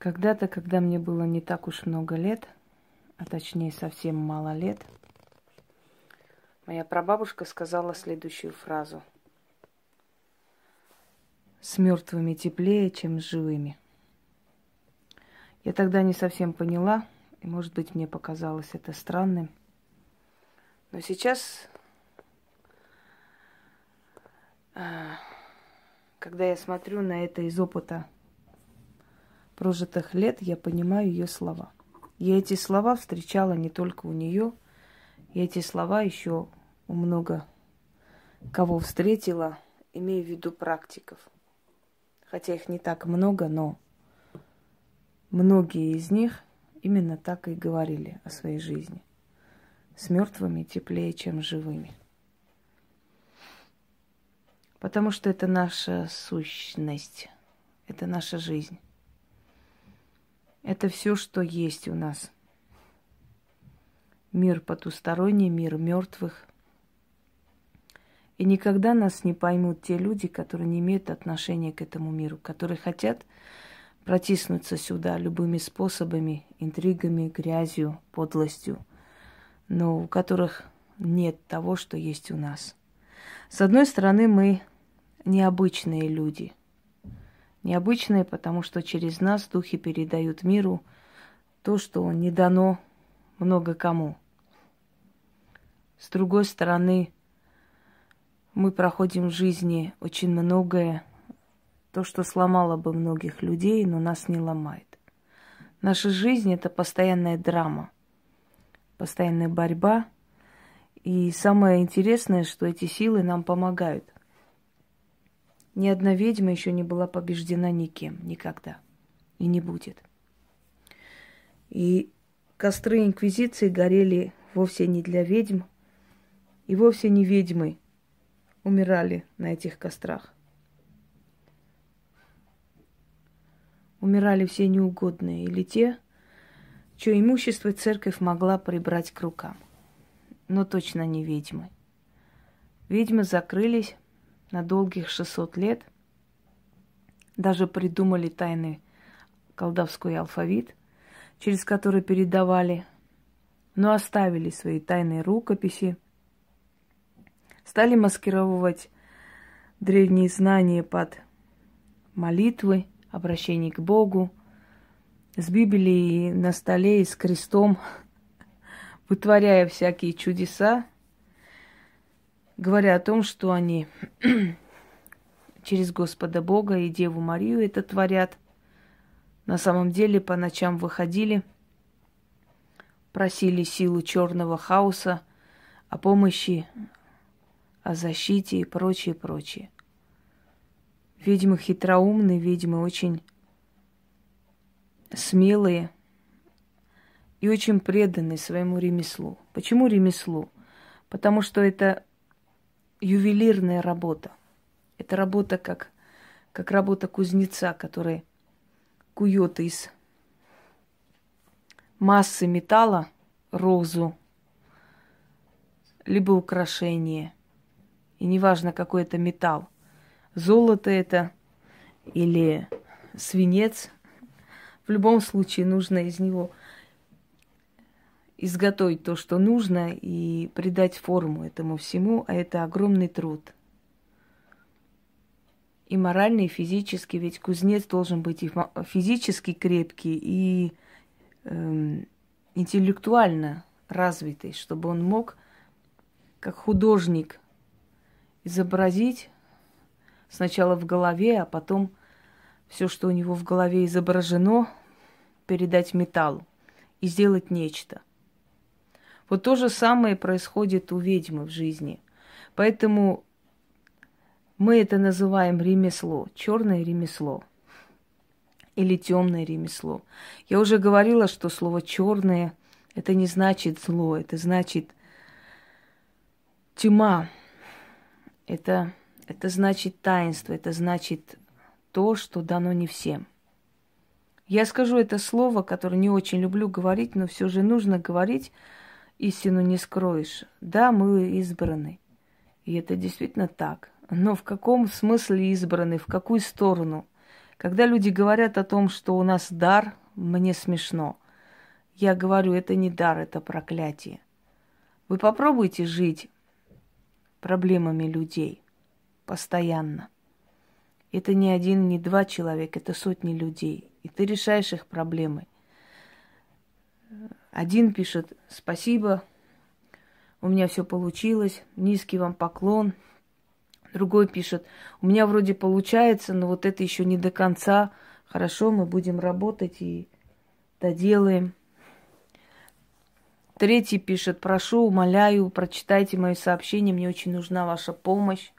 Когда-то, когда мне было не так уж много лет, а точнее совсем мало лет, моя прабабушка сказала следующую фразу. С мертвыми теплее, чем с живыми. Я тогда не совсем поняла, и, может быть, мне показалось это странным. Но сейчас, а, когда я смотрю на это из опыта прожитых лет я понимаю ее слова. Я эти слова встречала не только у нее, я эти слова еще у много кого встретила, имею в виду практиков. Хотя их не так много, но многие из них именно так и говорили о своей жизни. С мертвыми теплее, чем живыми. Потому что это наша сущность, это наша жизнь. Это все, что есть у нас. Мир потусторонний, мир мертвых. И никогда нас не поймут те люди, которые не имеют отношения к этому миру, которые хотят протиснуться сюда любыми способами, интригами, грязью, подлостью, но у которых нет того, что есть у нас. С одной стороны, мы необычные люди – необычные, потому что через нас духи передают миру то, что не дано много кому. С другой стороны, мы проходим в жизни очень многое, то, что сломало бы многих людей, но нас не ломает. Наша жизнь – это постоянная драма, постоянная борьба. И самое интересное, что эти силы нам помогают – ни одна ведьма еще не была побеждена никем, никогда. И не будет. И костры Инквизиции горели вовсе не для ведьм, и вовсе не ведьмы умирали на этих кострах. Умирали все неугодные или те, чье имущество церковь могла прибрать к рукам. Но точно не ведьмы. Ведьмы закрылись, на долгих 600 лет. Даже придумали тайный колдовской алфавит, через который передавали, но оставили свои тайные рукописи, стали маскировать древние знания под молитвы, обращение к Богу, с Библией на столе и с крестом, вытворяя всякие чудеса, говоря о том, что они через Господа Бога и Деву Марию это творят. На самом деле по ночам выходили, просили силу черного хаоса о помощи, о защите и прочее, прочее. Ведьмы хитроумные, ведьмы очень смелые и очень преданные своему ремеслу. Почему ремеслу? Потому что это ювелирная работа. Это работа как, как работа кузнеца, который кует из массы металла розу, либо украшение. И неважно, какой это металл. Золото это или свинец. В любом случае нужно из него изготовить то, что нужно, и придать форму этому всему, а это огромный труд. И моральный, и физически, ведь кузнец должен быть и физически крепкий, и э, интеллектуально развитый, чтобы он мог, как художник, изобразить сначала в голове, а потом все, что у него в голове изображено, передать металлу и сделать нечто – вот то же самое происходит у ведьмы в жизни. Поэтому мы это называем ремесло, черное ремесло или темное ремесло. Я уже говорила, что слово черное это не значит зло, это значит тьма. Это, это значит таинство, это значит то, что дано не всем. Я скажу это слово, которое не очень люблю говорить, но все же нужно говорить, истину не скроешь. Да, мы избраны. И это действительно так. Но в каком смысле избраны, в какую сторону? Когда люди говорят о том, что у нас дар, мне смешно. Я говорю, это не дар, это проклятие. Вы попробуйте жить проблемами людей постоянно. Это не один, не два человека, это сотни людей. И ты решаешь их проблемы. Один пишет «Спасибо, у меня все получилось, низкий вам поклон». Другой пишет «У меня вроде получается, но вот это еще не до конца. Хорошо, мы будем работать и доделаем». Третий пишет, прошу, умоляю, прочитайте мои сообщения, мне очень нужна ваша помощь.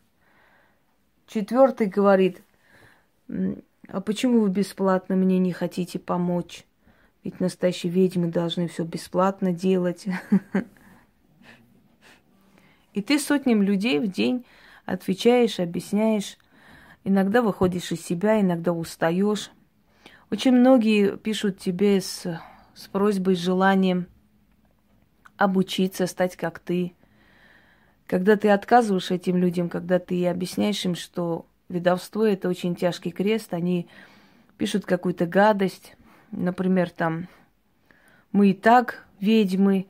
Четвертый говорит, а почему вы бесплатно мне не хотите помочь? Ведь настоящие ведьмы должны все бесплатно делать. И ты сотням людей в день отвечаешь, объясняешь. Иногда выходишь из себя, иногда устаешь. Очень многие пишут тебе с, с просьбой, с желанием обучиться, стать как ты. Когда ты отказываешь этим людям, когда ты объясняешь им, что ведовство это очень тяжкий крест, они пишут какую-то гадость, например, там мы и так ведьмы,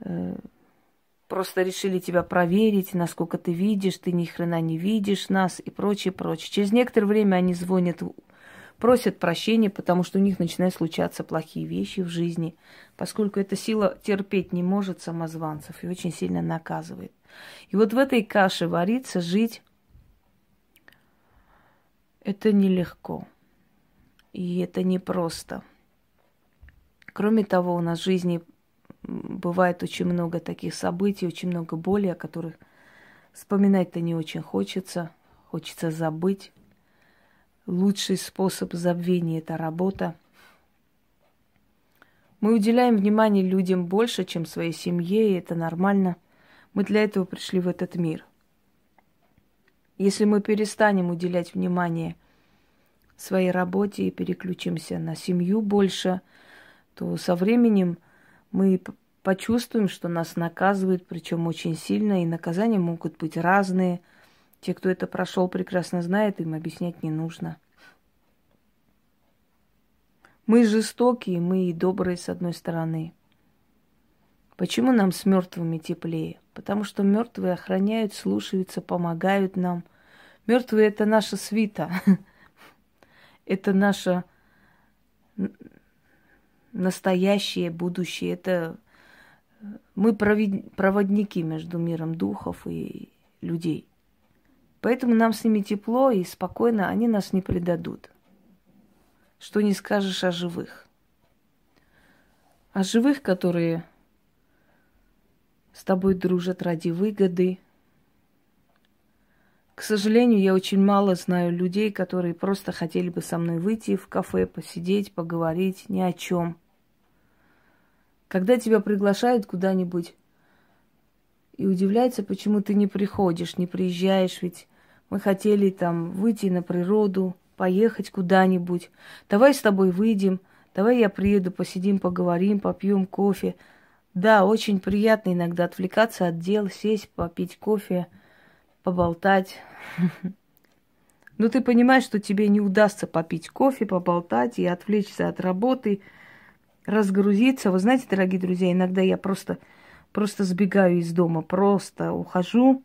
э, просто решили тебя проверить, насколько ты видишь, ты ни хрена не видишь нас и прочее, прочее. Через некоторое время они звонят просят прощения, потому что у них начинают случаться плохие вещи в жизни, поскольку эта сила терпеть не может самозванцев и очень сильно наказывает. И вот в этой каше вариться, жить, это нелегко. И это непросто. Кроме того, у нас в жизни бывает очень много таких событий, очень много боли, о которых вспоминать-то не очень хочется, хочется забыть лучший способ забвения – это работа. Мы уделяем внимание людям больше, чем своей семье, и это нормально. Мы для этого пришли в этот мир. Если мы перестанем уделять внимание своей работе и переключимся на семью больше, то со временем мы почувствуем, что нас наказывают, причем очень сильно, и наказания могут быть разные – те, кто это прошел, прекрасно знают, им объяснять не нужно. Мы жестокие, мы и добрые с одной стороны. Почему нам с мертвыми теплее? Потому что мертвые охраняют, слушаются, помогают нам. Мертвые это наша свита. Это наше настоящее будущее. Это мы проводники между миром духов и людей. Поэтому нам с ними тепло и спокойно, они нас не предадут. Что не скажешь о живых. О живых, которые с тобой дружат ради выгоды. К сожалению, я очень мало знаю людей, которые просто хотели бы со мной выйти в кафе, посидеть, поговорить ни о чем. Когда тебя приглашают куда-нибудь, и удивляется, почему ты не приходишь, не приезжаешь, ведь мы хотели там выйти на природу, поехать куда-нибудь. Давай с тобой выйдем, давай я приеду, посидим, поговорим, попьем кофе. Да, очень приятно иногда отвлекаться от дел, сесть, попить кофе, поболтать. Но ты понимаешь, что тебе не удастся попить кофе, поболтать и отвлечься от работы, разгрузиться. Вы знаете, дорогие друзья, иногда я просто просто сбегаю из дома, просто ухожу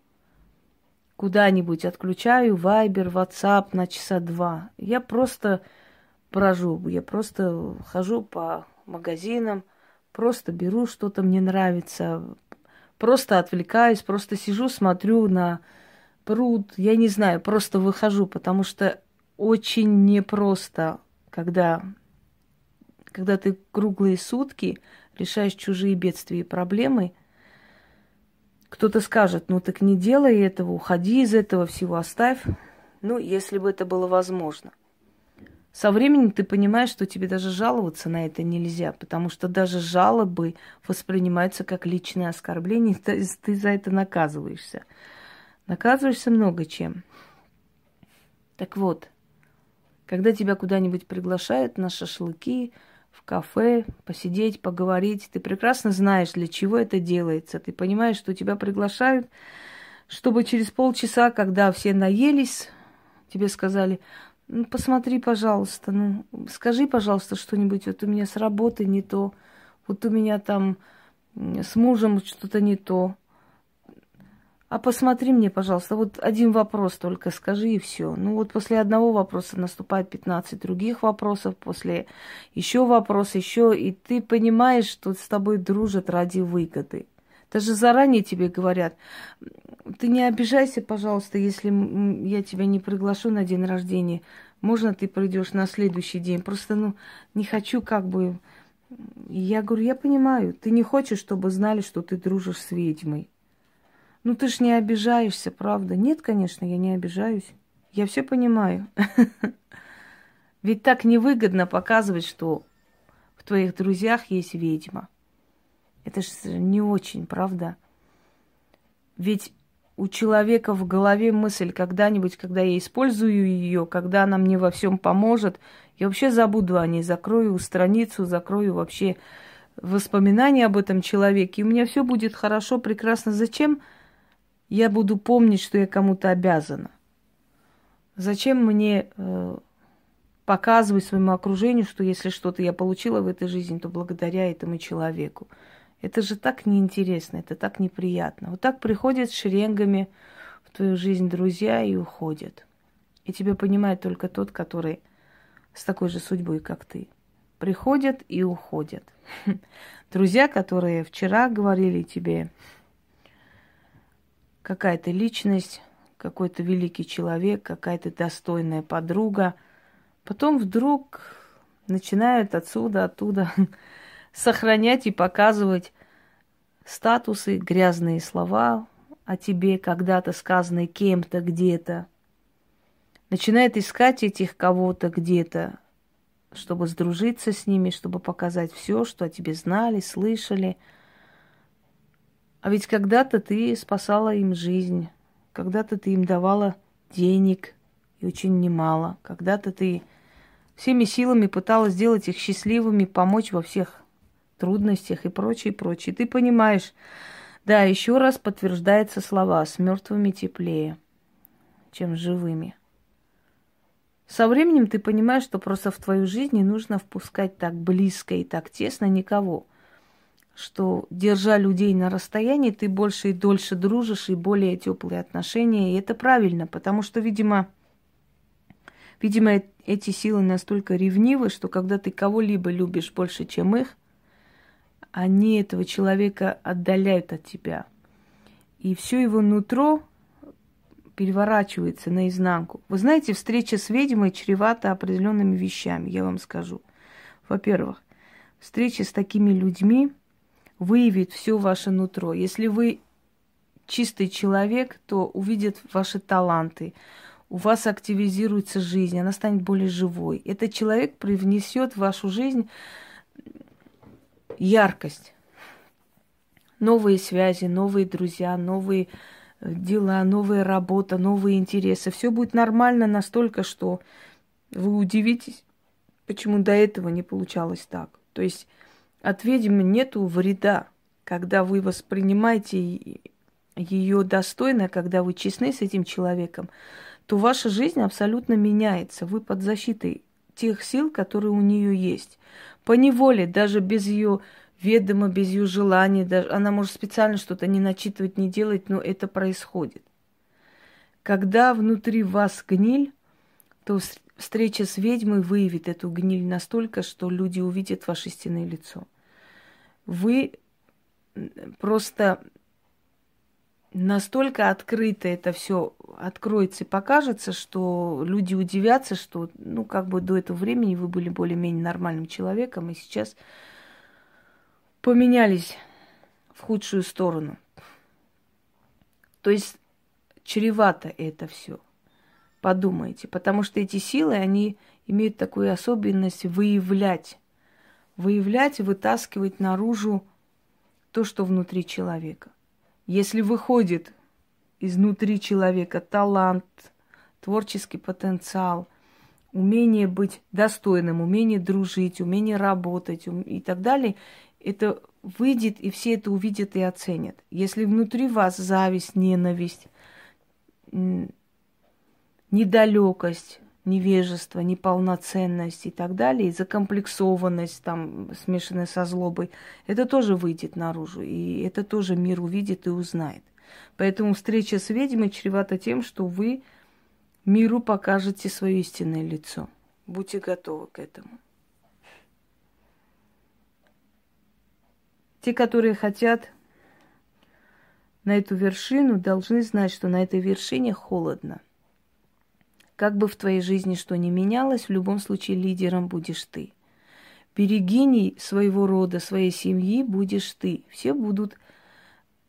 куда-нибудь, отключаю Вайбер, WhatsApp на часа два. Я просто брожу, я просто хожу по магазинам, просто беру что-то мне нравится, просто отвлекаюсь, просто сижу, смотрю на пруд, я не знаю, просто выхожу, потому что очень непросто, когда, когда ты круглые сутки решаешь чужие бедствия и проблемы – кто-то скажет, ну так не делай этого, уходи из этого всего, оставь. Ну, если бы это было возможно. Со временем ты понимаешь, что тебе даже жаловаться на это нельзя, потому что даже жалобы воспринимаются как личное оскорбление, ты, ты за это наказываешься. Наказываешься много чем. Так вот, когда тебя куда-нибудь приглашают на шашлыки, в кафе, посидеть, поговорить. Ты прекрасно знаешь, для чего это делается. Ты понимаешь, что тебя приглашают, чтобы через полчаса, когда все наелись, тебе сказали, ну, посмотри, пожалуйста, ну, скажи, пожалуйста, что-нибудь, вот у меня с работы не то, вот у меня там с мужем что-то не то. А посмотри мне, пожалуйста, вот один вопрос только скажи и все. Ну вот после одного вопроса наступает 15 других вопросов, после еще вопрос, еще, и ты понимаешь, что с тобой дружат ради выгоды. Даже заранее тебе говорят, ты не обижайся, пожалуйста, если я тебя не приглашу на день рождения. Можно ты придешь на следующий день? Просто, ну, не хочу как бы... Я говорю, я понимаю, ты не хочешь, чтобы знали, что ты дружишь с ведьмой. Ну, ты ж не обижаешься, правда? Нет, конечно, я не обижаюсь. Я все понимаю. Ведь так невыгодно показывать, что в твоих друзьях есть ведьма. Это же не очень, правда? Ведь у человека в голове мысль когда-нибудь, когда я использую ее, когда она мне во всем поможет, я вообще забуду о ней, закрою страницу, закрою вообще воспоминания об этом человеке, и у меня все будет хорошо, прекрасно. Зачем я буду помнить, что я кому-то обязана? Зачем мне э, показывать своему окружению, что если что-то я получила в этой жизни, то благодаря этому человеку? Это же так неинтересно, это так неприятно. Вот так приходят шеренгами в твою жизнь друзья и уходят. И тебя понимает только тот, который с такой же судьбой, как ты. Приходят и уходят. Друзья, которые вчера говорили тебе, какая-то личность, какой-то великий человек, какая-то достойная подруга, потом вдруг начинают отсюда, оттуда сохранять и показывать статусы, грязные слова о тебе, когда-то сказанные кем-то где-то. Начинает искать этих кого-то где-то, чтобы сдружиться с ними, чтобы показать все, что о тебе знали, слышали. А ведь когда-то ты спасала им жизнь, когда-то ты им давала денег, и очень немало. Когда-то ты всеми силами пыталась сделать их счастливыми, помочь во всех трудностях и прочее, прочее. Ты понимаешь, да, еще раз подтверждаются слова «с мертвыми теплее, чем живыми». Со временем ты понимаешь, что просто в твою жизнь не нужно впускать так близко и так тесно никого, что, держа людей на расстоянии, ты больше и дольше дружишь, и более теплые отношения, и это правильно, потому что, видимо, видимо, эти силы настолько ревнивы, что когда ты кого-либо любишь больше, чем их, они этого человека отдаляют от тебя. И все его нутро переворачивается наизнанку. Вы знаете, встреча с ведьмой чревата определенными вещами, я вам скажу. Во-первых, встреча с такими людьми выявит все ваше нутро. Если вы чистый человек, то увидят ваши таланты, у вас активизируется жизнь, она станет более живой. Этот человек привнесет в вашу жизнь яркость. Новые связи, новые друзья, новые э, дела, новая работа, новые интересы. Все будет нормально настолько, что вы удивитесь, почему до этого не получалось так. То есть от ведьмы нету вреда, когда вы воспринимаете ее достойно, когда вы честны с этим человеком, то ваша жизнь абсолютно меняется. Вы под защитой тех сил, которые у нее есть. По неволе, даже без ее ведома, без ее желания, даже она может специально что-то не начитывать, не делать, но это происходит. Когда внутри вас гниль, то встреча с ведьмой выявит эту гниль настолько, что люди увидят ваше истинное лицо. Вы просто настолько открыто это все откроется и покажется, что люди удивятся, что, ну, как бы до этого времени вы были более-менее нормальным человеком, и сейчас поменялись в худшую сторону. То есть чревато это все. Подумайте, потому что эти силы, они имеют такую особенность выявлять, выявлять вытаскивать наружу то, что внутри человека. Если выходит изнутри человека талант, творческий потенциал, умение быть достойным, умение дружить, умение работать и так далее, это выйдет, и все это увидят и оценят. Если внутри вас зависть, ненависть, недалекость, невежество, неполноценность и так далее, и закомплексованность, там, смешанная со злобой, это тоже выйдет наружу, и это тоже мир увидит и узнает. Поэтому встреча с ведьмой чревата тем, что вы миру покажете свое истинное лицо. Будьте готовы к этому. Те, которые хотят на эту вершину, должны знать, что на этой вершине холодно – как бы в твоей жизни что ни менялось, в любом случае лидером будешь ты. Берегиней своего рода, своей семьи будешь ты. Все будут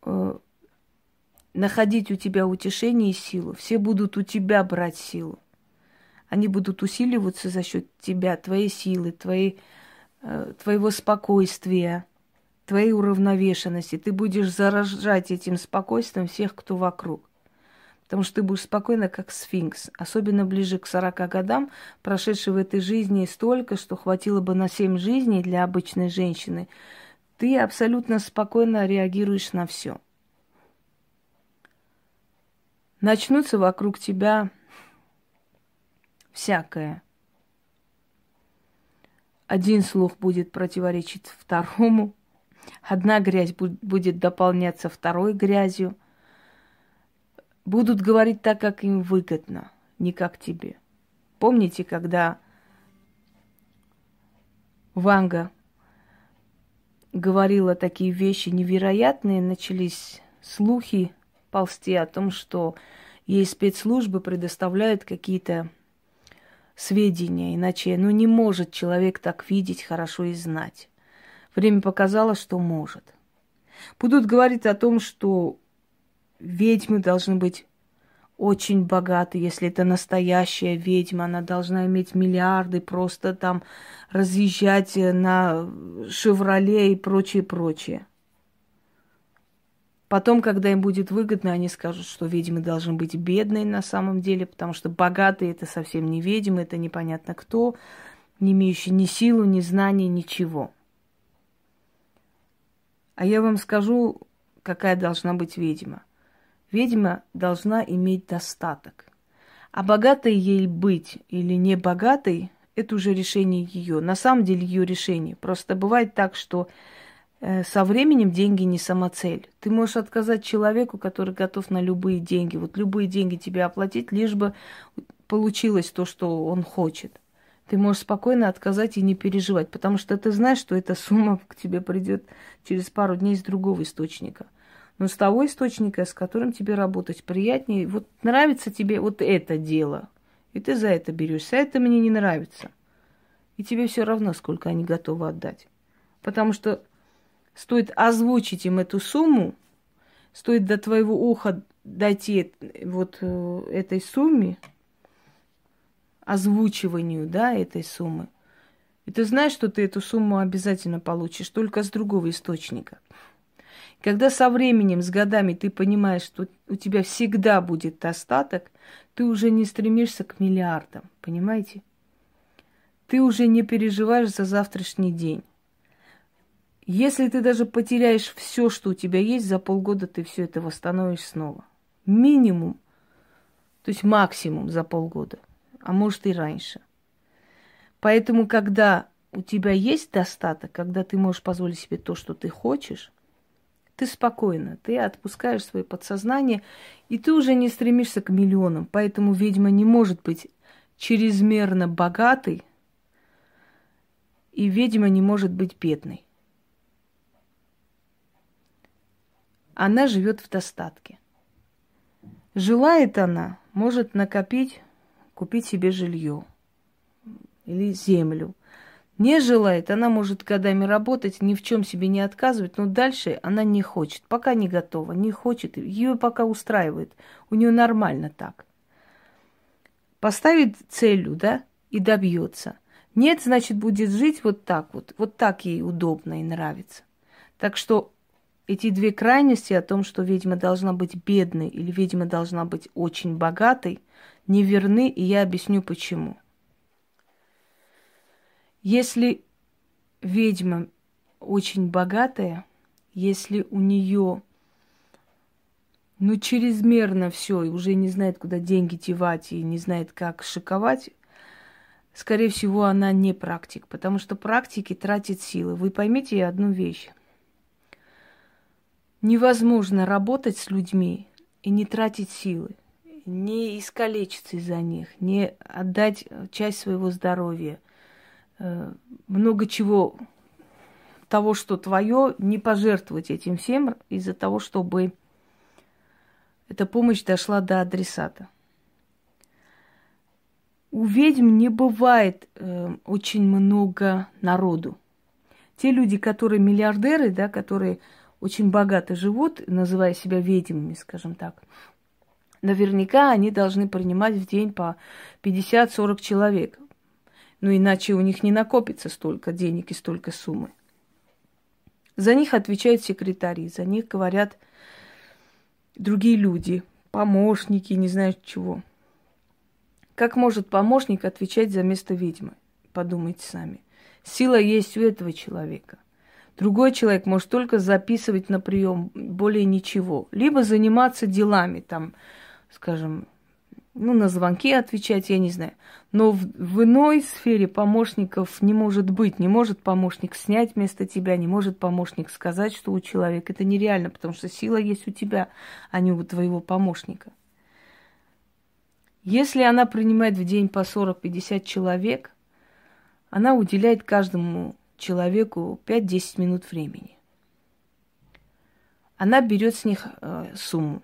э, находить у тебя утешение и силу. Все будут у тебя брать силу. Они будут усиливаться за счет тебя, твоей силы, твоей, э, твоего спокойствия, твоей уравновешенности. Ты будешь заражать этим спокойствием всех, кто вокруг. Потому что ты будешь спокойно, как сфинкс. Особенно ближе к 40 годам, прошедшей в этой жизни столько, что хватило бы на 7 жизней для обычной женщины. Ты абсолютно спокойно реагируешь на все. Начнутся вокруг тебя всякое. Один слух будет противоречить второму, одна грязь будет дополняться второй грязью – будут говорить так, как им выгодно, не как тебе. Помните, когда Ванга говорила такие вещи невероятные, начались слухи ползти о том, что ей спецслужбы предоставляют какие-то сведения, иначе ну, не может человек так видеть хорошо и знать. Время показало, что может. Будут говорить о том, что ведьмы должны быть очень богаты, если это настоящая ведьма, она должна иметь миллиарды, просто там разъезжать на «Шевроле» и прочее, прочее. Потом, когда им будет выгодно, они скажут, что ведьмы должны быть бедные на самом деле, потому что богатые это совсем не ведьмы, это непонятно кто, не имеющие ни силу, ни знаний, ничего. А я вам скажу, какая должна быть ведьма – Ведьма должна иметь достаток. А богатой ей быть или не богатой, это уже решение ее. На самом деле ее решение. Просто бывает так, что э, со временем деньги не самоцель. Ты можешь отказать человеку, который готов на любые деньги. Вот любые деньги тебе оплатить, лишь бы получилось то, что он хочет. Ты можешь спокойно отказать и не переживать, потому что ты знаешь, что эта сумма к тебе придет через пару дней из другого источника но с того источника, с которым тебе работать приятнее. Вот нравится тебе вот это дело, и ты за это берешься. А это мне не нравится. И тебе все равно, сколько они готовы отдать. Потому что стоит озвучить им эту сумму, стоит до твоего уха дойти вот э, этой сумме, озвучиванию, да, этой суммы. И ты знаешь, что ты эту сумму обязательно получишь, только с другого источника. Когда со временем, с годами ты понимаешь, что у тебя всегда будет достаток, ты уже не стремишься к миллиардам, понимаете? Ты уже не переживаешь за завтрашний день. Если ты даже потеряешь все, что у тебя есть, за полгода ты все это восстановишь снова. Минимум, то есть максимум за полгода, а может и раньше. Поэтому, когда у тебя есть достаток, когда ты можешь позволить себе то, что ты хочешь, ты спокойно, ты отпускаешь свое подсознание, и ты уже не стремишься к миллионам. Поэтому ведьма не может быть чрезмерно богатой, и ведьма не может быть бедной. Она живет в достатке. Желает она, может накопить, купить себе жилье или землю – не желает, она может годами работать, ни в чем себе не отказывать, но дальше она не хочет, пока не готова, не хочет, ее пока устраивает, у нее нормально так. Поставит целью, да, и добьется. Нет, значит, будет жить вот так вот, вот так ей удобно и нравится. Так что эти две крайности о том, что ведьма должна быть бедной или ведьма должна быть очень богатой, не верны, и я объясню почему. Если ведьма очень богатая, если у нее ну, чрезмерно все, и уже не знает, куда деньги девать, и не знает, как шиковать, скорее всего, она не практик, потому что практики тратят силы. Вы поймите одну вещь. Невозможно работать с людьми и не тратить силы, не искалечиться из-за них, не отдать часть своего здоровья, много чего того, что твое, не пожертвовать этим всем из-за того, чтобы эта помощь дошла до адресата. У ведьм не бывает э, очень много народу. Те люди, которые миллиардеры, да, которые очень богато живут, называя себя ведьмами, скажем так, наверняка они должны принимать в день по 50-40 человек. Ну, иначе у них не накопится столько денег и столько суммы. За них отвечают секретари, за них говорят другие люди, помощники, не знаю чего. Как может помощник отвечать за место ведьмы? Подумайте сами. Сила есть у этого человека. Другой человек может только записывать на прием, более ничего. Либо заниматься делами, там, скажем, ну, на звонки отвечать, я не знаю. Но в, в иной сфере помощников не может быть. Не может помощник снять вместо тебя, не может помощник сказать, что у человека. Это нереально, потому что сила есть у тебя, а не у твоего помощника. Если она принимает в день по 40-50 человек, она уделяет каждому человеку 5-10 минут времени. Она берет с них э, сумму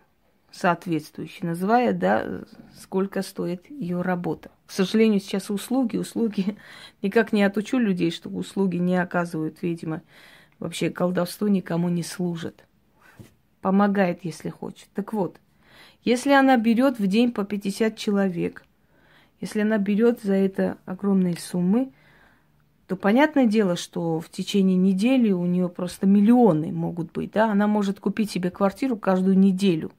соответствующую, называя, да, сколько стоит ее работа. К сожалению, сейчас услуги, услуги, никак не отучу людей, что услуги не оказывают, видимо, вообще колдовство никому не служит. Помогает, если хочет. Так вот, если она берет в день по 50 человек, если она берет за это огромные суммы, то понятное дело, что в течение недели у нее просто миллионы могут быть, да, она может купить себе квартиру каждую неделю.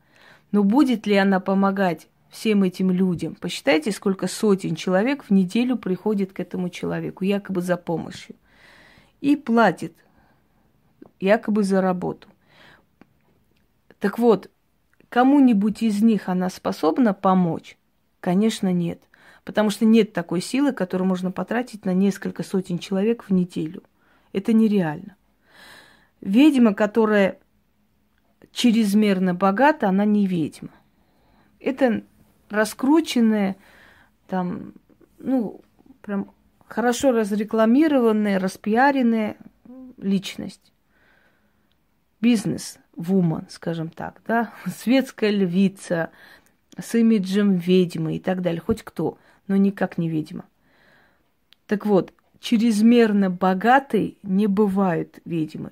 Но будет ли она помогать всем этим людям? Посчитайте, сколько сотен человек в неделю приходит к этому человеку, якобы за помощью, и платит, якобы за работу. Так вот, Кому-нибудь из них она способна помочь? Конечно, нет. Потому что нет такой силы, которую можно потратить на несколько сотен человек в неделю. Это нереально. Ведьма, которая чрезмерно богата, она не ведьма. Это раскрученная, там, ну, прям хорошо разрекламированная, распиаренная личность. Бизнес – вумен, скажем так, да, светская львица с имиджем ведьмы и так далее, хоть кто, но никак не ведьма. Так вот, чрезмерно богатые не бывают ведьмы.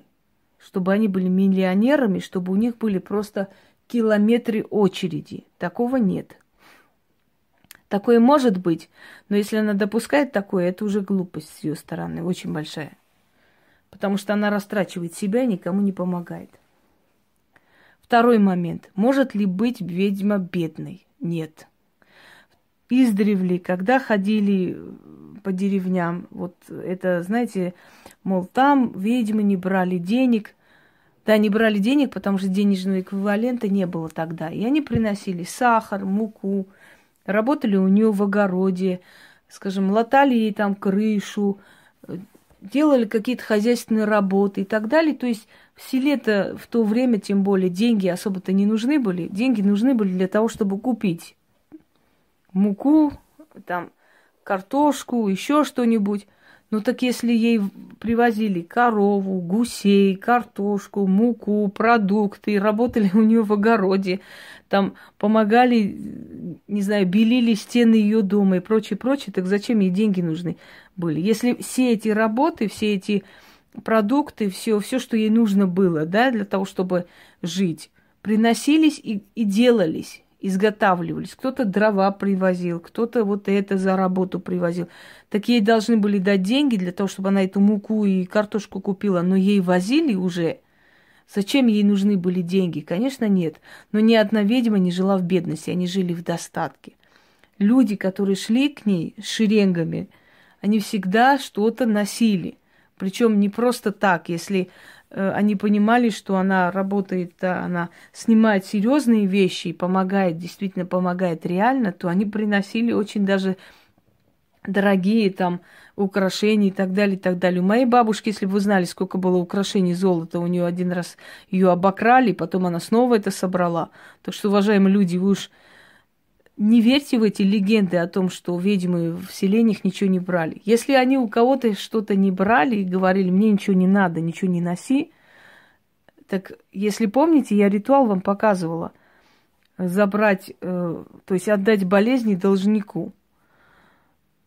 Чтобы они были миллионерами, чтобы у них были просто километры очереди. Такого нет. Такое может быть, но если она допускает такое, это уже глупость с ее стороны, очень большая. Потому что она растрачивает себя и никому не помогает. Второй момент. Может ли быть ведьма бедной? Нет. Издревле, когда ходили по деревням, вот это, знаете, мол, там ведьмы не брали денег. Да, не брали денег, потому что денежного эквивалента не было тогда. И они приносили сахар, муку, работали у нее в огороде, скажем, латали ей там крышу, делали какие-то хозяйственные работы и так далее. То есть в селе-то в то время, тем более, деньги особо-то не нужны были. Деньги нужны были для того, чтобы купить муку, там, картошку, еще что-нибудь. Ну так если ей привозили корову, гусей, картошку, муку, продукты, работали у нее в огороде, там помогали, не знаю, белили стены ее дома и прочее, прочее, так зачем ей деньги нужны были? Если все эти работы, все эти продукты, все, все, что ей нужно было, да, для того, чтобы жить, приносились и, и делались изготавливались. Кто-то дрова привозил, кто-то вот это за работу привозил. Так ей должны были дать деньги для того, чтобы она эту муку и картошку купила, но ей возили уже. Зачем ей нужны были деньги? Конечно, нет. Но ни одна ведьма не жила в бедности, они жили в достатке. Люди, которые шли к ней шеренгами, они всегда что-то носили. Причем не просто так, если они понимали, что она работает, она снимает серьезные вещи и помогает, действительно помогает реально, то они приносили очень даже дорогие там украшения и так далее, и так далее. У моей бабушки, если бы вы знали, сколько было украшений золота, у нее один раз ее обокрали, потом она снова это собрала. Так что, уважаемые люди, вы уж не верьте в эти легенды о том, что ведьмы в селениях ничего не брали. Если они у кого-то что-то не брали и говорили, мне ничего не надо, ничего не носи, так если помните, я ритуал вам показывала. Забрать, э, то есть отдать болезни должнику.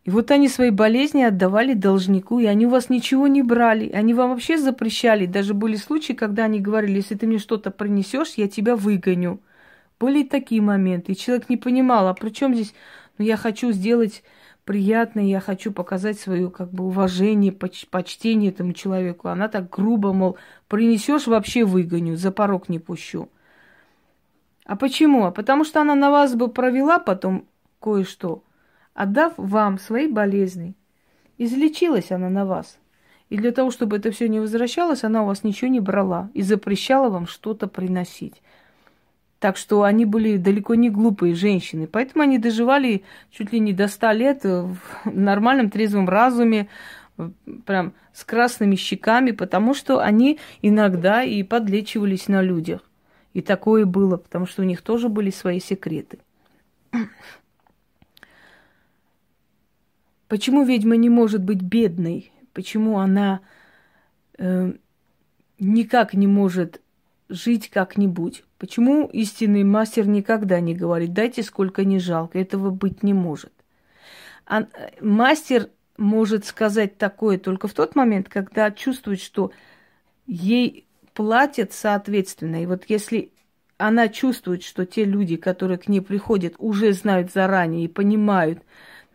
И вот они свои болезни отдавали должнику, и они у вас ничего не брали. Они вам вообще запрещали. Даже были случаи, когда они говорили, если ты мне что-то принесешь, я тебя выгоню. Были такие моменты. И человек не понимал, а при чем здесь, ну, я хочу сделать приятное, я хочу показать свое как бы уважение, поч- почтение этому человеку. Она так грубо, мол, принесешь, вообще выгоню, за порог не пущу. А почему? А потому что она на вас бы провела потом кое-что, отдав вам свои болезни. Излечилась она на вас. И для того, чтобы это все не возвращалось, она у вас ничего не брала и запрещала вам что-то приносить. Так что они были далеко не глупые женщины. Поэтому они доживали чуть ли не до ста лет в нормальном трезвом разуме, прям с красными щеками, потому что они иногда и подлечивались на людях. И такое было, потому что у них тоже были свои секреты. Почему ведьма не может быть бедной? Почему она э, никак не может жить как-нибудь. Почему истинный мастер никогда не говорит, дайте сколько не жалко, этого быть не может. А мастер может сказать такое только в тот момент, когда чувствует, что ей платят соответственно. И вот если она чувствует, что те люди, которые к ней приходят, уже знают заранее и понимают,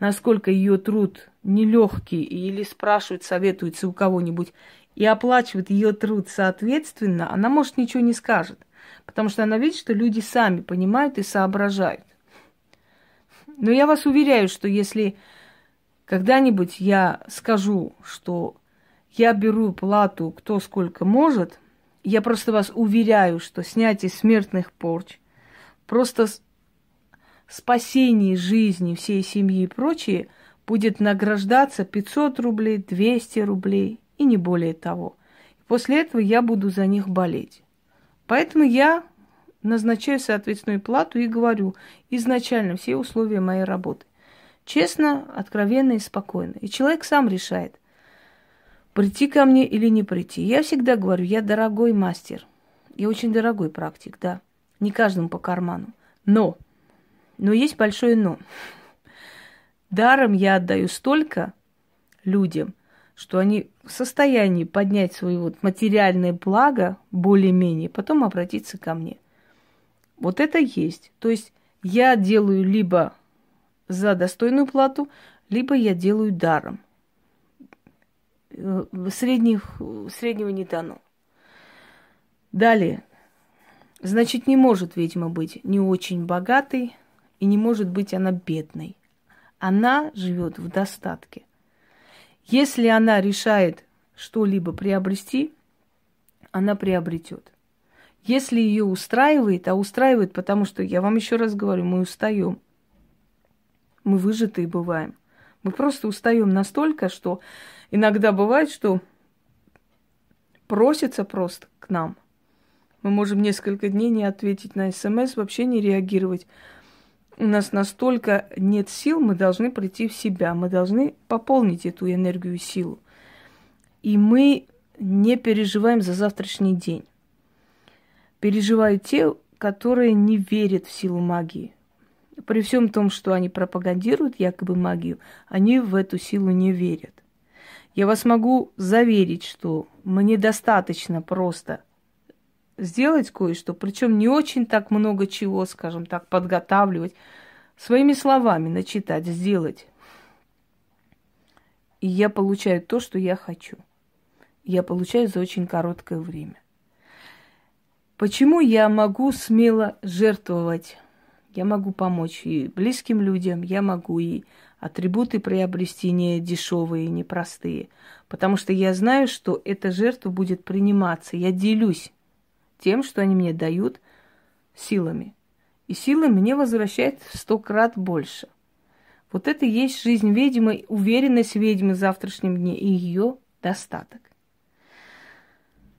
насколько ее труд нелегкий, или спрашивают, советуются у кого-нибудь, и оплачивает ее труд соответственно, она, может, ничего не скажет. Потому что она видит, что люди сами понимают и соображают. Но я вас уверяю, что если когда-нибудь я скажу, что я беру плату кто сколько может, я просто вас уверяю, что снятие смертных порч, просто спасение жизни всей семьи и прочее будет награждаться 500 рублей, 200 рублей и не более того. После этого я буду за них болеть. Поэтому я назначаю соответственную плату и говорю изначально все условия моей работы. Честно, откровенно и спокойно. И человек сам решает, прийти ко мне или не прийти. Я всегда говорю, я дорогой мастер. Я очень дорогой практик, да. Не каждому по карману. Но, но есть большое но. Даром я отдаю столько людям – что они в состоянии поднять свое вот материальное благо более-менее, потом обратиться ко мне. Вот это есть. То есть я делаю либо за достойную плату, либо я делаю даром. Э, средних, среднего не дано. Далее. Значит, не может ведьма быть не очень богатой, и не может быть она бедной. Она живет в достатке. Если она решает что-либо приобрести, она приобретет. Если ее устраивает, а устраивает, потому что, я вам еще раз говорю, мы устаем. Мы выжатые бываем. Мы просто устаем настолько, что иногда бывает, что просится просто к нам. Мы можем несколько дней не ответить на смс, вообще не реагировать у нас настолько нет сил, мы должны прийти в себя, мы должны пополнить эту энергию и силу. И мы не переживаем за завтрашний день. Переживают те, которые не верят в силу магии. При всем том, что они пропагандируют якобы магию, они в эту силу не верят. Я вас могу заверить, что мне достаточно просто сделать кое-что, причем не очень так много чего, скажем так, подготавливать, своими словами начитать, сделать. И я получаю то, что я хочу. Я получаю за очень короткое время. Почему я могу смело жертвовать? Я могу помочь и близким людям, я могу и атрибуты приобрести не дешевые, не простые. Потому что я знаю, что эта жертва будет приниматься. Я делюсь тем, что они мне дают силами. И силы мне возвращают в сто крат больше. Вот это и есть жизнь ведьмы, уверенность ведьмы в завтрашнем дне и ее достаток.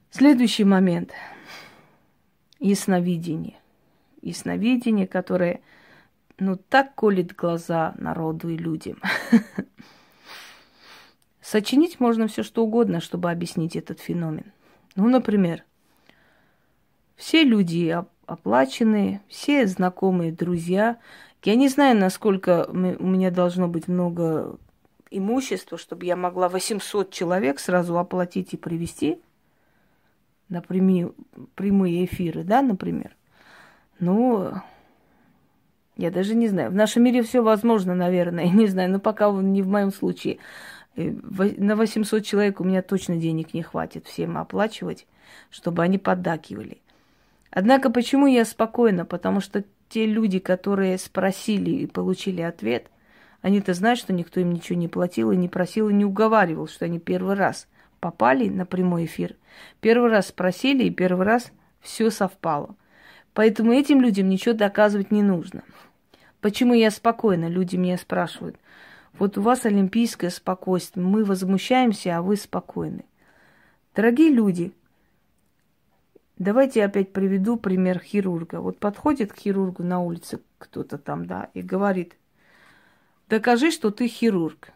Следующий момент. Ясновидение. Ясновидение, которое, ну, так колет глаза народу и людям. Сочинить можно все что угодно, чтобы объяснить этот феномен. Ну, например, все люди оплаченные, все знакомые, друзья. Я не знаю, насколько у меня должно быть много имущества, чтобы я могла 800 человек сразу оплатить и привести на прямые эфиры, да, например. Ну, я даже не знаю. В нашем мире все возможно, наверное, не знаю, но пока не в моем случае. Э, на 800 человек у меня точно денег не хватит всем оплачивать, чтобы они поддакивали. Однако почему я спокойна? Потому что те люди, которые спросили и получили ответ, они-то знают, что никто им ничего не платил и не просил и не уговаривал, что они первый раз попали на прямой эфир. Первый раз спросили, и первый раз все совпало. Поэтому этим людям ничего доказывать не нужно. Почему я спокойна? Люди меня спрашивают. Вот у вас олимпийское спокойствие, мы возмущаемся, а вы спокойны. Дорогие люди, Давайте я опять приведу пример хирурга. Вот подходит к хирургу на улице кто-то там, да, и говорит, докажи, что ты хирург.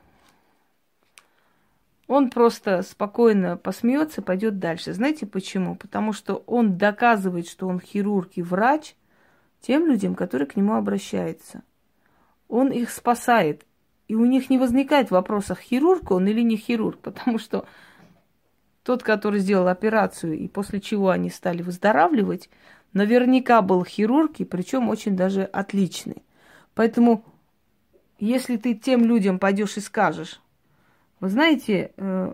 Он просто спокойно посмеется, пойдет дальше. Знаете почему? Потому что он доказывает, что он хирург и врач тем людям, которые к нему обращаются. Он их спасает. И у них не возникает вопроса, хирург он или не хирург, потому что тот, который сделал операцию, и после чего они стали выздоравливать, наверняка был хирург, и причем очень даже отличный. Поэтому, если ты тем людям пойдешь и скажешь, вы знаете, э,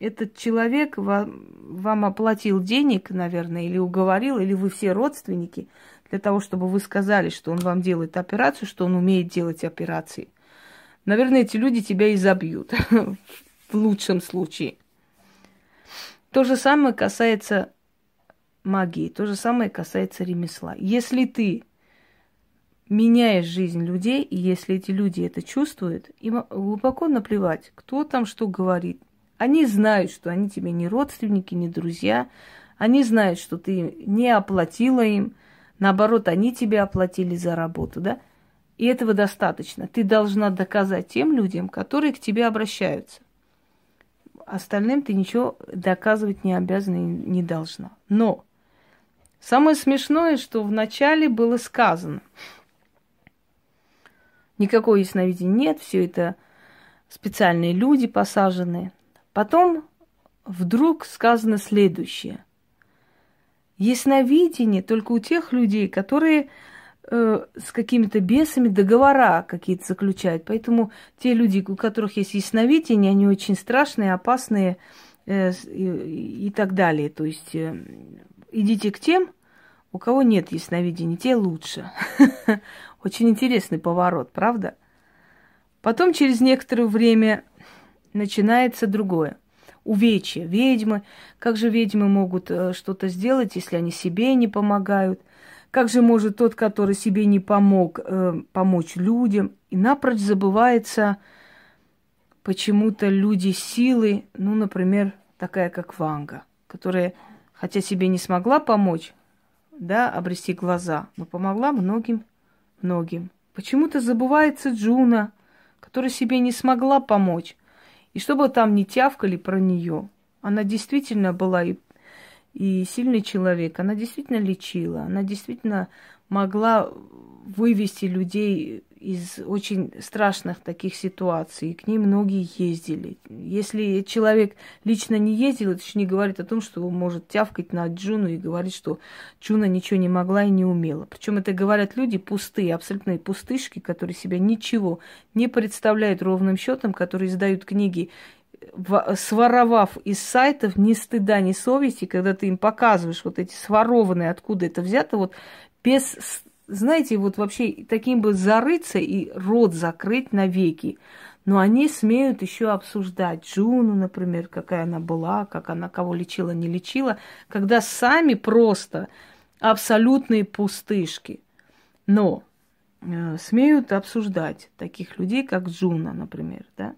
этот человек вам, вам оплатил денег, наверное, или уговорил, или вы все родственники, для того, чтобы вы сказали, что он вам делает операцию, что он умеет делать операции. Наверное, эти люди тебя и забьют в лучшем случае. То же самое касается магии, то же самое касается ремесла. Если ты меняешь жизнь людей, и если эти люди это чувствуют, им глубоко наплевать, кто там что говорит. Они знают, что они тебе не родственники, не друзья. Они знают, что ты не оплатила им. Наоборот, они тебе оплатили за работу, да? И этого достаточно. Ты должна доказать тем людям, которые к тебе обращаются остальным ты ничего доказывать не обязана и не должна. Но самое смешное, что вначале было сказано. Никакого ясновидения нет, все это специальные люди посаженные. Потом вдруг сказано следующее. Ясновидение только у тех людей, которые Э, с какими-то бесами договора какие-то заключают. Поэтому те люди, у которых есть ясновидение, они очень страшные, опасные э, и, и так далее. То есть э, идите к тем, у кого нет ясновидения, те лучше. Очень интересный поворот, правда? Потом через некоторое время начинается другое. Увечья, ведьмы. Как же ведьмы могут что-то сделать, если они себе не помогают – как же может тот, который себе не помог, э, помочь людям? И напрочь забывается почему-то люди силы, ну, например, такая как Ванга, которая, хотя себе не смогла помочь, да, обрести глаза, но помогла многим, многим. Почему-то забывается Джуна, которая себе не смогла помочь. И чтобы там не тявкали про нее, она действительно была и и сильный человек, она действительно лечила, она действительно могла вывести людей из очень страшных таких ситуаций. К ней многие ездили. Если человек лично не ездил, это еще не говорит о том, что он может тявкать на Джуну и говорить, что Джуна ничего не могла и не умела. Причем это говорят люди пустые, абсолютные пустышки, которые себя ничего не представляют ровным счетом, которые издают книги своровав из сайтов ни стыда, ни совести, когда ты им показываешь вот эти сворованные, откуда это взято, вот без, знаете, вот вообще таким бы зарыться и рот закрыть навеки. Но они смеют еще обсуждать Джуну, например, какая она была, как она кого лечила, не лечила, когда сами просто абсолютные пустышки. Но э, смеют обсуждать таких людей, как Джуна, например, да.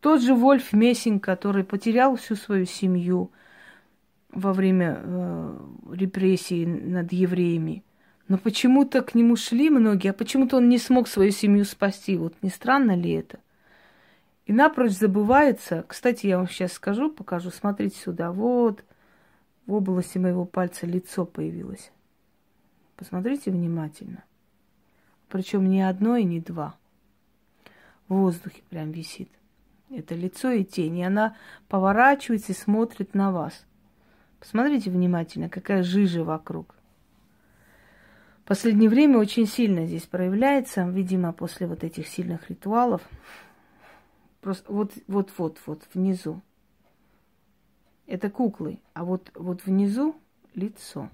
Тот же Вольф Мессинг, который потерял всю свою семью во время э, репрессий над евреями. Но почему-то к нему шли многие, а почему-то он не смог свою семью спасти. Вот не странно ли это? И напрочь забывается, кстати, я вам сейчас скажу, покажу, смотрите сюда, вот в области моего пальца лицо появилось. Посмотрите внимательно. Причем не одно и не два. В воздухе прям висит. Это лицо и тень. И она поворачивается и смотрит на вас. Посмотрите внимательно, какая жижа вокруг. В последнее время очень сильно здесь проявляется, видимо, после вот этих сильных ритуалов. Просто вот, вот, вот, вот внизу. Это куклы, а вот, вот внизу лицо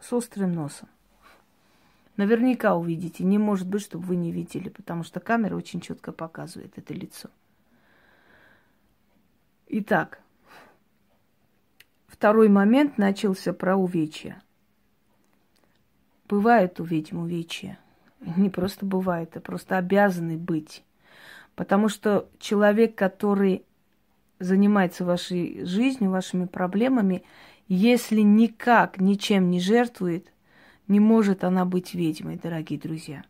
с острым носом. Наверняка увидите. Не может быть, чтобы вы не видели, потому что камера очень четко показывает это лицо. Итак, второй момент начался про увечья. Бывает у ведьм увечья. Не просто бывает, а просто обязаны быть. Потому что человек, который занимается вашей жизнью, вашими проблемами, если никак ничем не жертвует, не может она быть ведьмой, дорогие друзья.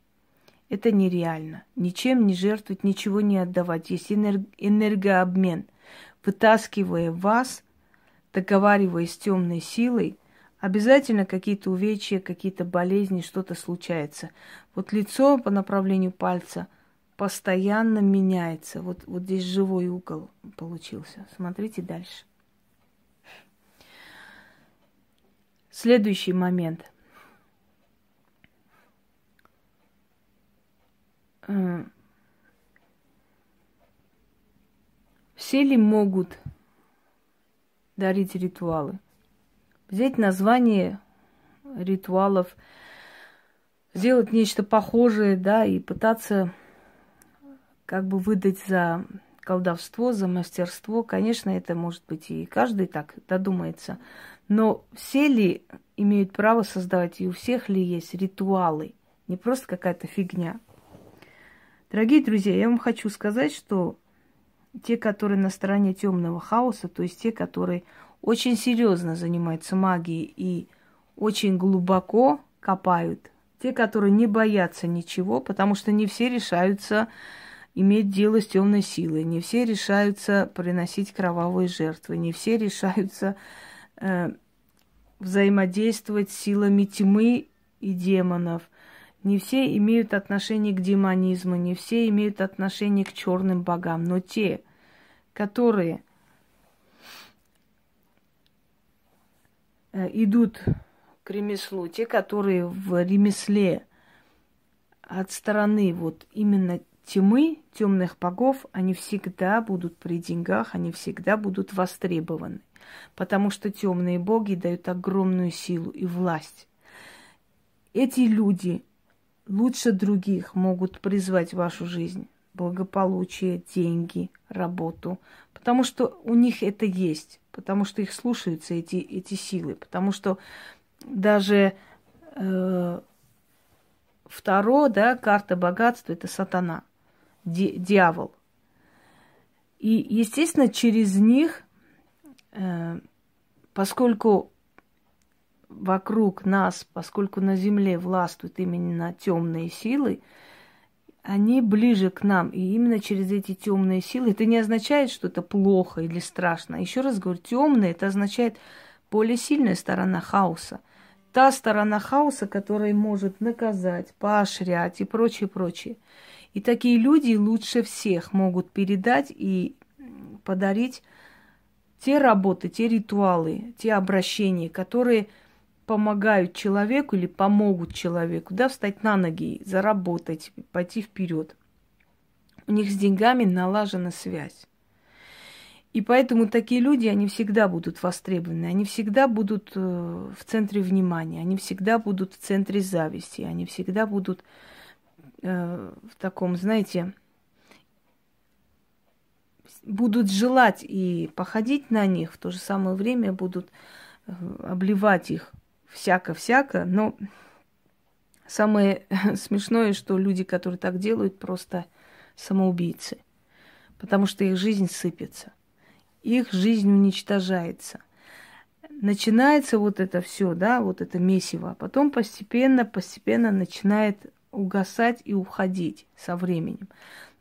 Это нереально. Ничем не жертвовать, ничего не отдавать. Есть энергообмен – вытаскивая вас, договариваясь с темной силой, обязательно какие-то увечья, какие-то болезни, что-то случается. Вот лицо по направлению пальца постоянно меняется. Вот, вот здесь живой угол получился. Смотрите дальше. Следующий момент. Все ли могут дарить ритуалы? Взять название ритуалов, сделать нечто похожее, да, и пытаться как бы выдать за колдовство, за мастерство. Конечно, это может быть и каждый так додумается. Но все ли имеют право создавать, и у всех ли есть ритуалы? Не просто какая-то фигня. Дорогие друзья, я вам хочу сказать, что те, которые на стороне темного хаоса, то есть те, которые очень серьезно занимаются магией и очень глубоко копают, те, которые не боятся ничего, потому что не все решаются иметь дело с темной силой, не все решаются приносить кровавые жертвы, не все решаются э, взаимодействовать с силами тьмы и демонов. Не все имеют отношение к демонизму, не все имеют отношение к черным богам, но те, которые э, идут к ремеслу, те, которые в ремесле от стороны вот именно тьмы, темных богов, они всегда будут при деньгах, они всегда будут востребованы. Потому что темные боги дают огромную силу и власть. Эти люди лучше других могут призвать вашу жизнь благополучие, деньги, работу, потому что у них это есть, потому что их слушаются эти, эти силы, потому что даже э, второе, да, карта богатства это сатана, ди, дьявол. И, естественно, через них, э, поскольку вокруг нас, поскольку на земле властвуют именно темные силы, они ближе к нам. И именно через эти темные силы. Это не означает, что это плохо или страшно. Еще раз говорю, темные это означает более сильная сторона хаоса. Та сторона хаоса, которая может наказать, поощрять и прочее, прочее. И такие люди лучше всех могут передать и подарить те работы, те ритуалы, те обращения, которые помогают человеку или помогут человеку, да, встать на ноги, заработать, пойти вперед. У них с деньгами налажена связь. И поэтому такие люди, они всегда будут востребованы, они всегда будут э, в центре внимания, они всегда будут в центре зависти, они всегда будут э, в таком, знаете, будут желать и походить на них, в то же самое время будут э, обливать их всяко-всяко, но Самое смешное, что люди, которые так делают, просто самоубийцы. Потому что их жизнь сыпется. Их жизнь уничтожается. Начинается вот это все, да, вот это месиво, а потом постепенно, постепенно начинает угасать и уходить со временем.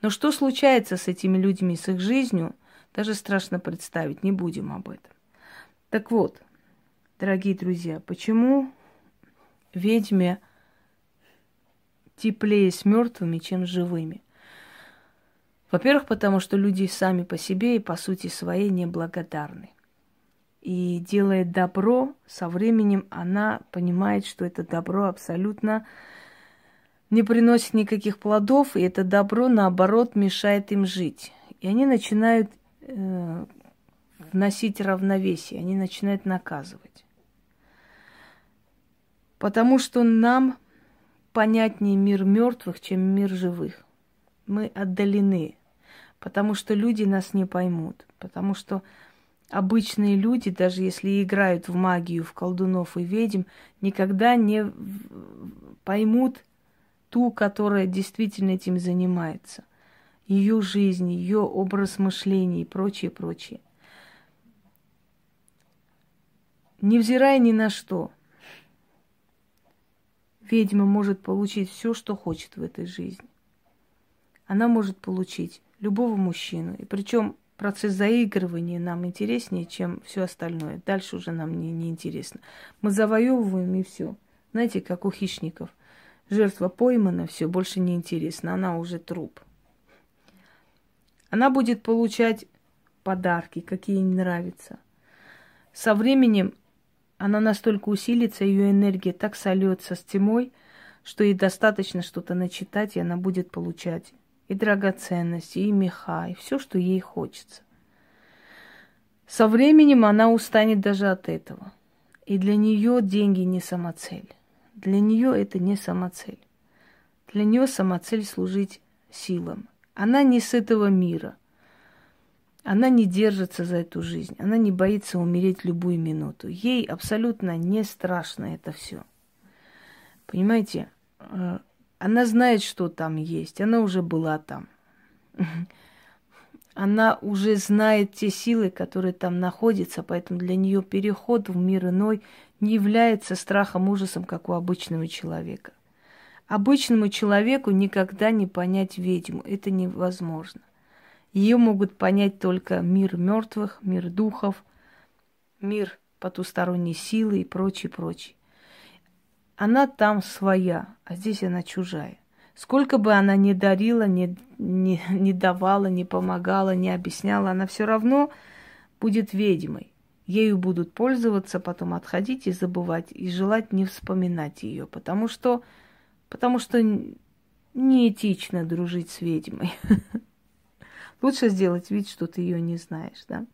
Но что случается с этими людьми, с их жизнью, даже страшно представить, не будем об этом. Так вот, дорогие друзья, почему ведьме теплее с мертвыми, чем с живыми? Во-первых, потому что люди сами по себе и по сути своей неблагодарны. И делая добро, со временем она понимает, что это добро абсолютно не приносит никаких плодов, и это добро, наоборот, мешает им жить. И они начинают э, вносить равновесие, они начинают наказывать. Потому что нам понятнее мир мертвых, чем мир живых. Мы отдалены, потому что люди нас не поймут, потому что обычные люди, даже если играют в магию, в колдунов и ведьм, никогда не поймут ту, которая действительно этим занимается. Ее жизнь, ее образ мышления и прочее, прочее. Невзирая ни на что, ведьма может получить все, что хочет в этой жизни. Она может получить любого мужчину. И причем процесс заигрывания нам интереснее, чем все остальное. Дальше уже нам не, не интересно. Мы завоевываем и все. Знаете, как у хищников. Жертва поймана, все больше не интересно. Она уже труп. Она будет получать подарки, какие ей нравятся. Со временем она настолько усилится, ее энергия так сольется с тьмой, что ей достаточно что-то начитать, и она будет получать и драгоценности, и меха, и все, что ей хочется. Со временем она устанет даже от этого. И для нее деньги не самоцель. Для нее это не самоцель. Для нее самоцель служить силам. Она не с этого мира. Она не держится за эту жизнь. Она не боится умереть любую минуту. Ей абсолютно не страшно это все. Понимаете? Э, она знает, что там есть. Она уже была там. Она уже знает те силы, которые там находятся, поэтому для нее переход в мир иной не является страхом, ужасом, как у обычного человека. Обычному человеку никогда не понять ведьму. Это невозможно. Ее могут понять только мир мертвых, мир духов, мир потусторонней силы и прочее, прочее. Она там своя, а здесь она чужая. Сколько бы она ни дарила, ни, ни, ни давала, ни помогала, ни объясняла, она все равно будет ведьмой. Ею будут пользоваться, потом отходить и забывать, и желать не вспоминать ее, потому что, потому что неэтично дружить с ведьмой. Лучше сделать вид, что ты ее не знаешь, да?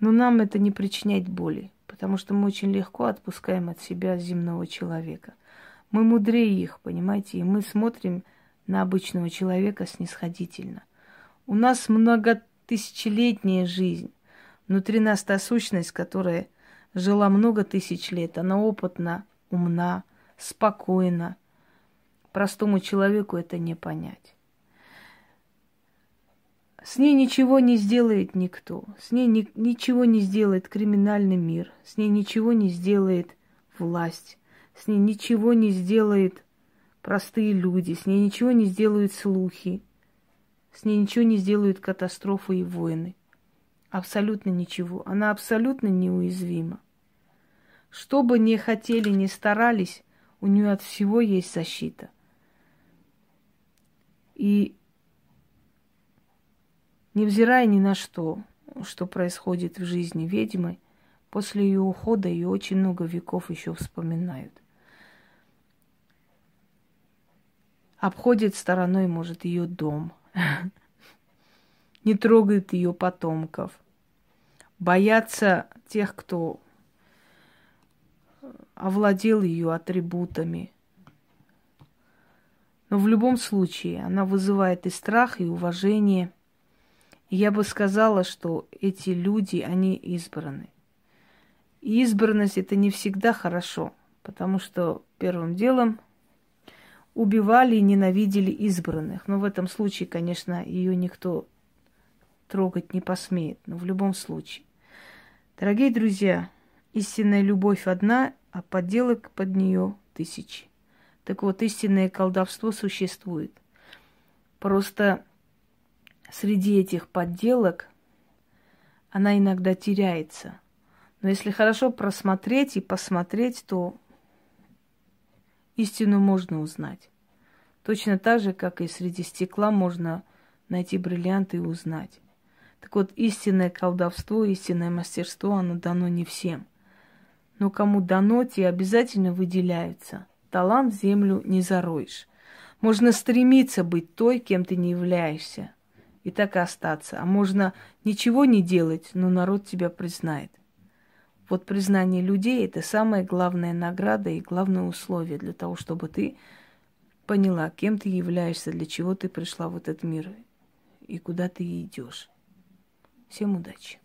Но нам это не причиняет боли потому что мы очень легко отпускаем от себя земного человека. Мы мудрее их, понимаете, и мы смотрим на обычного человека снисходительно. У нас многотысячелетняя жизнь. Внутри нас та сущность, которая жила много тысяч лет. Она опытна, умна, спокойна. Простому человеку это не понять. С ней ничего не сделает никто. С ней ни, ничего не сделает криминальный мир. С ней ничего не сделает власть. С ней ничего не сделает простые люди. С ней ничего не сделают слухи. С ней ничего не сделают катастрофы и войны. Абсолютно ничего. Она абсолютно неуязвима. Что бы ни хотели, ни старались, у нее от всего есть защита. И Невзирая ни на что, что происходит в жизни ведьмы, после ее ухода ее очень много веков еще вспоминают. Обходит стороной, может, ее дом, не трогает ее потомков, боятся тех, кто овладел ее атрибутами. Но в любом случае она вызывает и страх, и уважение – я бы сказала, что эти люди, они избраны. И избранность это не всегда хорошо, потому что первым делом убивали и ненавидели избранных. Но в этом случае, конечно, ее никто трогать не посмеет. Но в любом случае. Дорогие друзья, истинная любовь одна, а подделок под нее тысячи. Так вот, истинное колдовство существует. Просто среди этих подделок она иногда теряется. Но если хорошо просмотреть и посмотреть, то истину можно узнать. Точно так же, как и среди стекла можно найти бриллианты и узнать. Так вот, истинное колдовство, истинное мастерство, оно дано не всем. Но кому дано, те обязательно выделяются. Талант в землю не зароешь. Можно стремиться быть той, кем ты не являешься, и так и остаться. А можно ничего не делать, но народ тебя признает. Вот признание людей – это самая главная награда и главное условие для того, чтобы ты поняла, кем ты являешься, для чего ты пришла в этот мир и куда ты идешь. Всем удачи!